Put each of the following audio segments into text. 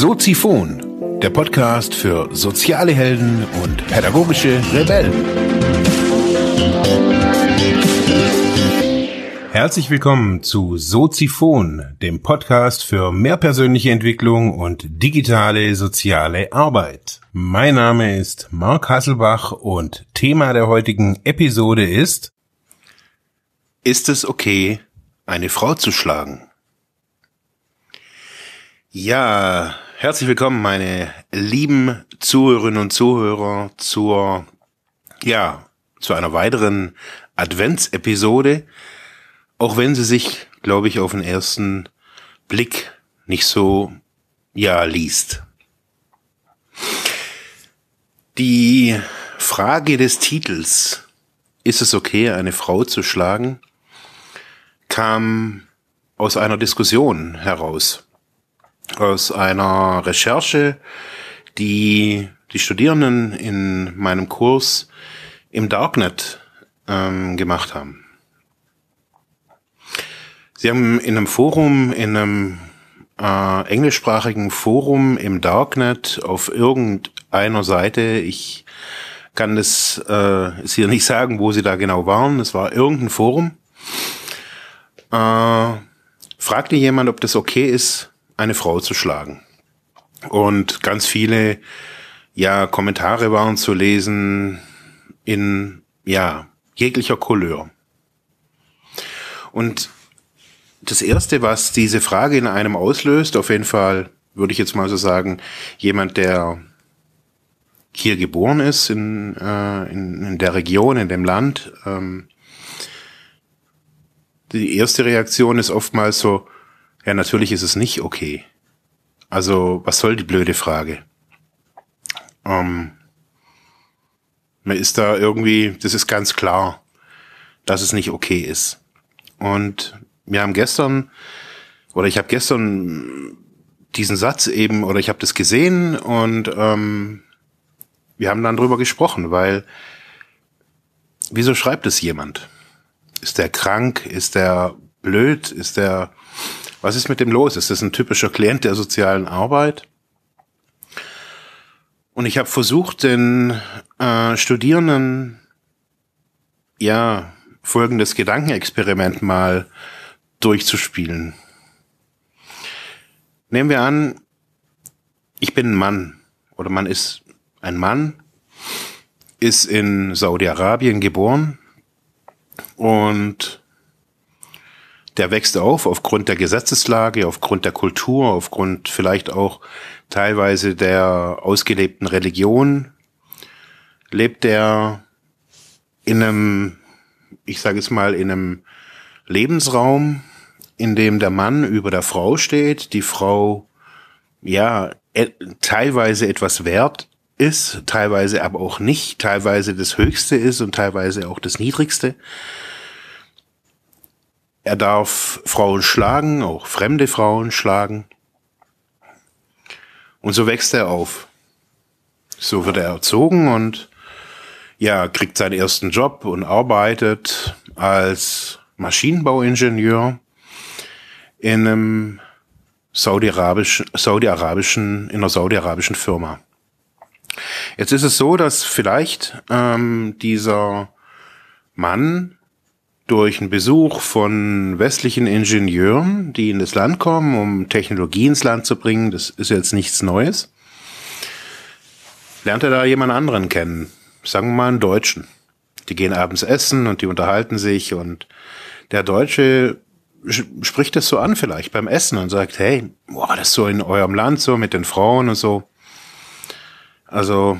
Soziphon, der Podcast für soziale Helden und pädagogische Rebellen. Herzlich willkommen zu Soziphon, dem Podcast für mehr persönliche Entwicklung und digitale soziale Arbeit. Mein Name ist Marc Hasselbach und Thema der heutigen Episode ist Ist es okay, eine Frau zu schlagen? Ja, herzlich willkommen, meine lieben Zuhörerinnen und Zuhörer, zur, ja, zu einer weiteren Adventsepisode. Auch wenn sie sich, glaube ich, auf den ersten Blick nicht so, ja, liest. Die Frage des Titels, ist es okay, eine Frau zu schlagen, kam aus einer Diskussion heraus aus einer Recherche, die die Studierenden in meinem Kurs im Darknet ähm, gemacht haben. Sie haben in einem Forum, in einem äh, englischsprachigen Forum im Darknet auf irgendeiner Seite, ich kann das äh, hier nicht sagen, wo sie da genau waren, es war irgendein Forum, äh, fragte jemand, ob das okay ist, eine Frau zu schlagen. Und ganz viele, ja, Kommentare waren zu lesen in, ja, jeglicher Couleur. Und das erste, was diese Frage in einem auslöst, auf jeden Fall, würde ich jetzt mal so sagen, jemand, der hier geboren ist, in, äh, in, in der Region, in dem Land, ähm, die erste Reaktion ist oftmals so, ja, natürlich ist es nicht okay. Also, was soll die blöde Frage? Ähm, man ist da irgendwie, das ist ganz klar, dass es nicht okay ist. Und wir haben gestern, oder ich habe gestern diesen Satz eben, oder ich habe das gesehen und ähm, wir haben dann drüber gesprochen, weil wieso schreibt es jemand? Ist der krank? Ist der blöd? Ist der was ist mit dem los? Ist das ein typischer Klient der sozialen Arbeit? Und ich habe versucht, den äh, Studierenden ja folgendes Gedankenexperiment mal durchzuspielen. Nehmen wir an, ich bin ein Mann oder man ist ein Mann, ist in Saudi-Arabien geboren und der wächst auf aufgrund der Gesetzeslage, aufgrund der Kultur, aufgrund vielleicht auch teilweise der ausgelebten Religion, lebt er in einem, ich sage es mal, in einem Lebensraum, in dem der Mann über der Frau steht, die Frau ja e, teilweise etwas wert ist, teilweise aber auch nicht, teilweise das Höchste ist und teilweise auch das Niedrigste. Er darf Frauen schlagen, auch fremde Frauen schlagen. Und so wächst er auf. So wird er erzogen und ja, kriegt seinen ersten Job und arbeitet als Maschinenbauingenieur in einem saudi-arabischen, saudi-arabischen, in einer saudi-arabischen Firma. Jetzt ist es so, dass vielleicht ähm, dieser Mann durch einen Besuch von westlichen Ingenieuren, die in das Land kommen, um Technologie ins Land zu bringen, das ist jetzt nichts Neues, lernt er da jemand anderen kennen. Sagen wir mal einen Deutschen. Die gehen abends essen und die unterhalten sich und der Deutsche spricht das so an vielleicht beim Essen und sagt, hey, boah, das ist so in eurem Land so mit den Frauen und so. Also,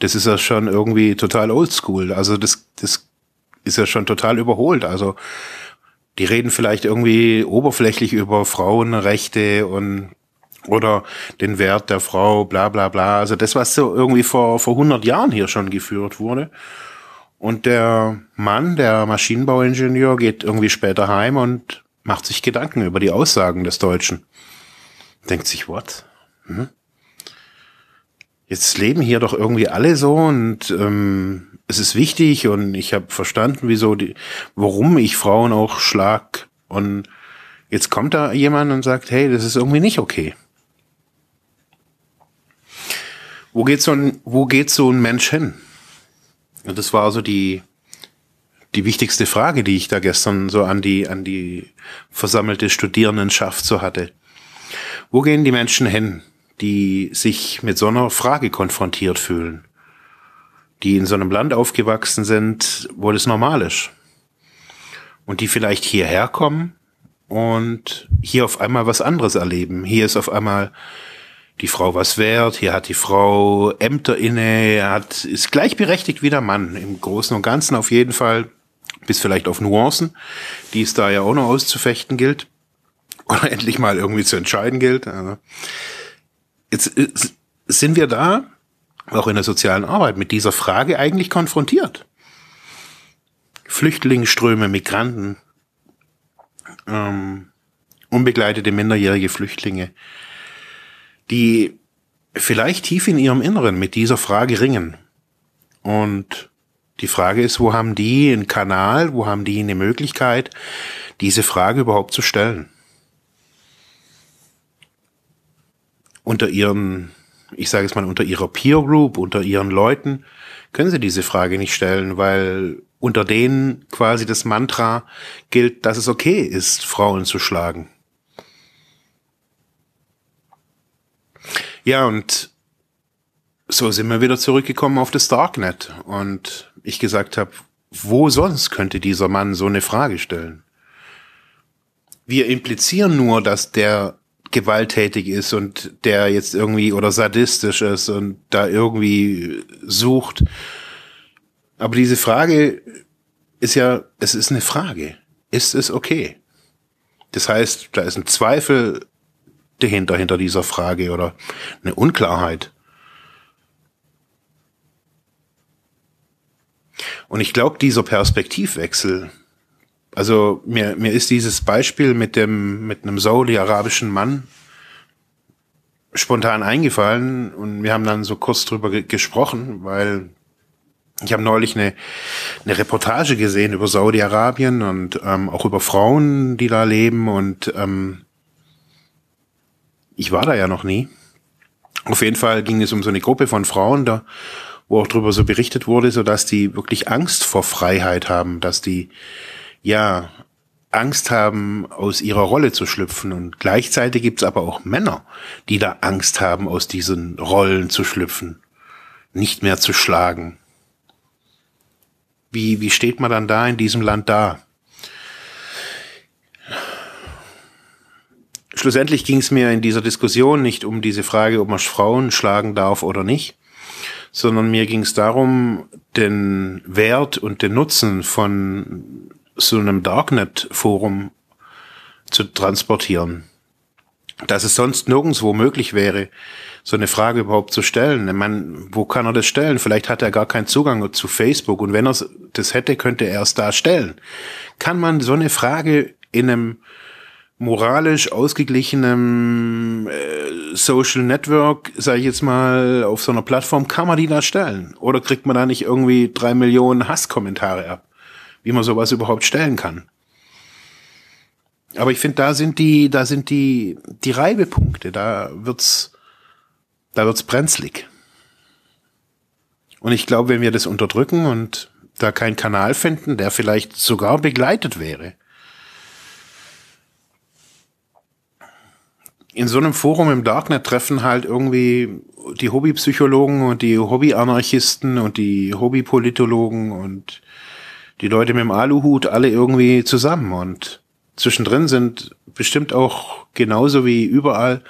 das ist ja schon irgendwie total oldschool. Also das, das ist ja schon total überholt. Also die reden vielleicht irgendwie oberflächlich über Frauenrechte und oder den Wert der Frau, bla bla bla. Also das, was so irgendwie vor, vor 100 Jahren hier schon geführt wurde. Und der Mann, der Maschinenbauingenieur, geht irgendwie später heim und macht sich Gedanken über die Aussagen des Deutschen. Denkt sich, what? Hm? Jetzt leben hier doch irgendwie alle so und ähm, es ist wichtig und ich habe verstanden, wieso die, warum ich Frauen auch schlag. Und jetzt kommt da jemand und sagt, hey, das ist irgendwie nicht okay. Wo geht so ein, wo geht so ein Mensch hin? Und das war also die, die wichtigste Frage, die ich da gestern so an die, an die versammelte Studierendenschaft so hatte. Wo gehen die Menschen hin, die sich mit so einer Frage konfrontiert fühlen? Die in so einem Land aufgewachsen sind, wo das normal ist. Und die vielleicht hierher kommen und hier auf einmal was anderes erleben. Hier ist auf einmal die Frau was wert, hier hat die Frau Ämter inne, hat, ist gleichberechtigt wie der Mann. Im Großen und Ganzen auf jeden Fall, bis vielleicht auf Nuancen, die es da ja auch noch auszufechten gilt. Oder endlich mal irgendwie zu entscheiden gilt. Also jetzt sind wir da, auch in der sozialen Arbeit, mit dieser Frage eigentlich konfrontiert. Flüchtlingsströme, Migranten, ähm, unbegleitete minderjährige Flüchtlinge, die vielleicht tief in ihrem Inneren mit dieser Frage ringen. Und die Frage ist, wo haben die einen Kanal, wo haben die eine Möglichkeit, diese Frage überhaupt zu stellen? Unter ihren, ich sage es mal, unter ihrer Peer Group, unter ihren Leuten können sie diese Frage nicht stellen, weil unter denen quasi das Mantra gilt, dass es okay ist, Frauen zu schlagen. Ja, und so sind wir wieder zurückgekommen auf das Darknet und ich gesagt habe, wo sonst könnte dieser Mann so eine Frage stellen? Wir implizieren nur, dass der gewalttätig ist und der jetzt irgendwie oder sadistisch ist und da irgendwie sucht. Aber diese Frage ist ja, es ist eine Frage. Ist es okay? Das heißt, da ist ein Zweifel dahinter, hinter dieser Frage oder eine Unklarheit. Und ich glaube, dieser Perspektivwechsel, also mir, mir ist dieses Beispiel mit dem, mit einem saudi-arabischen Mann spontan eingefallen und wir haben dann so kurz drüber ge gesprochen, weil ich habe neulich eine, eine Reportage gesehen über Saudi-Arabien und ähm, auch über Frauen, die da leben und ähm, ich war da ja noch nie. Auf jeden Fall ging es um so eine Gruppe von Frauen da, wo auch drüber so berichtet wurde, so dass die wirklich Angst vor Freiheit haben, dass die ja Angst haben, aus ihrer Rolle zu schlüpfen. Und gleichzeitig gibt's aber auch Männer, die da Angst haben, aus diesen Rollen zu schlüpfen, nicht mehr zu schlagen. Wie, wie steht man dann da in diesem Land da? Schlussendlich ging es mir in dieser Diskussion nicht um diese Frage, ob man Frauen schlagen darf oder nicht, sondern mir ging es darum, den Wert und den Nutzen von so einem Darknet-Forum zu transportieren. Dass es sonst nirgendwo möglich wäre, so eine Frage überhaupt zu stellen. Ich meine, wo kann er das stellen? Vielleicht hat er gar keinen Zugang zu Facebook und wenn er das hätte, könnte er es da stellen. Kann man so eine Frage in einem moralisch ausgeglichenem äh, Social Network, sage ich jetzt mal, auf so einer Plattform, kann man die da stellen? Oder kriegt man da nicht irgendwie drei Millionen Hasskommentare ab? Wie man sowas überhaupt stellen kann? Aber ich finde, da sind die, da sind die, die Reibepunkte, da wird's, da wird's brenzlig. Und ich glaube, wenn wir das unterdrücken und da keinen Kanal finden, der vielleicht sogar begleitet wäre, in so einem Forum im Darknet treffen halt irgendwie die Hobbypsychologen und die Hobbyanarchisten und die Hobbypolitologen und die Leute mit dem Aluhut alle irgendwie zusammen und zwischendrin sind bestimmt auch genauso wie überall,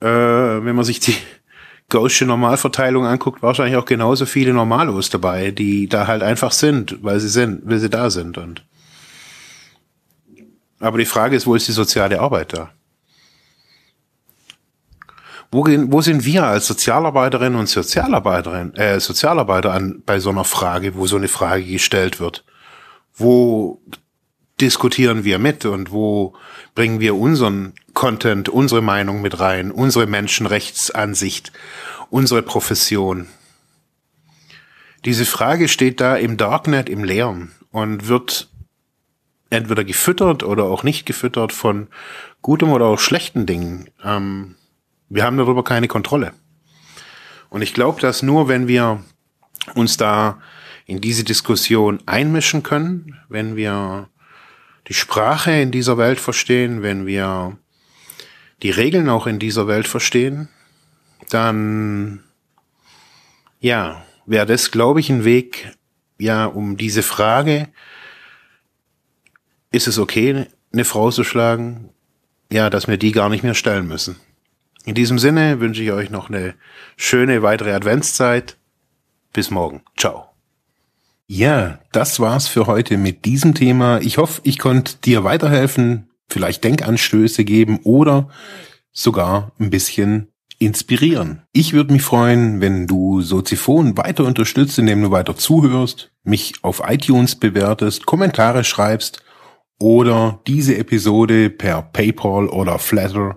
äh, wenn man sich die Gaußsche Normalverteilung anguckt, wahrscheinlich auch genauso viele Normalos dabei, die da halt einfach sind, weil sie sind, weil sie da sind und aber die Frage ist, wo ist die soziale Arbeit da? Wo, wo sind wir als Sozialarbeiterinnen und Sozialarbeiterin, äh, Sozialarbeiter an, bei so einer Frage, wo so eine Frage gestellt wird? Wo diskutieren wir mit und wo bringen wir unseren Content, unsere Meinung mit rein, unsere Menschenrechtsansicht, unsere Profession? Diese Frage steht da im Darknet im Leeren und wird entweder gefüttert oder auch nicht gefüttert von gutem oder auch schlechten Dingen. Ähm, wir haben darüber keine Kontrolle. Und ich glaube, dass nur wenn wir uns da in diese Diskussion einmischen können, wenn wir die Sprache in dieser Welt verstehen, wenn wir die Regeln auch in dieser Welt verstehen, dann ja, wäre das, glaube ich, ein Weg, ja, um diese Frage, ist es okay, eine Frau zu schlagen? Ja, dass wir die gar nicht mehr stellen müssen. In diesem Sinne wünsche ich euch noch eine schöne weitere Adventszeit. Bis morgen. Ciao. Ja, das war's für heute mit diesem Thema. Ich hoffe, ich konnte dir weiterhelfen, vielleicht Denkanstöße geben oder sogar ein bisschen inspirieren. Ich würde mich freuen, wenn du Soziphon weiter unterstützt, indem du weiter zuhörst, mich auf iTunes bewertest, Kommentare schreibst oder diese Episode per PayPal oder Flatter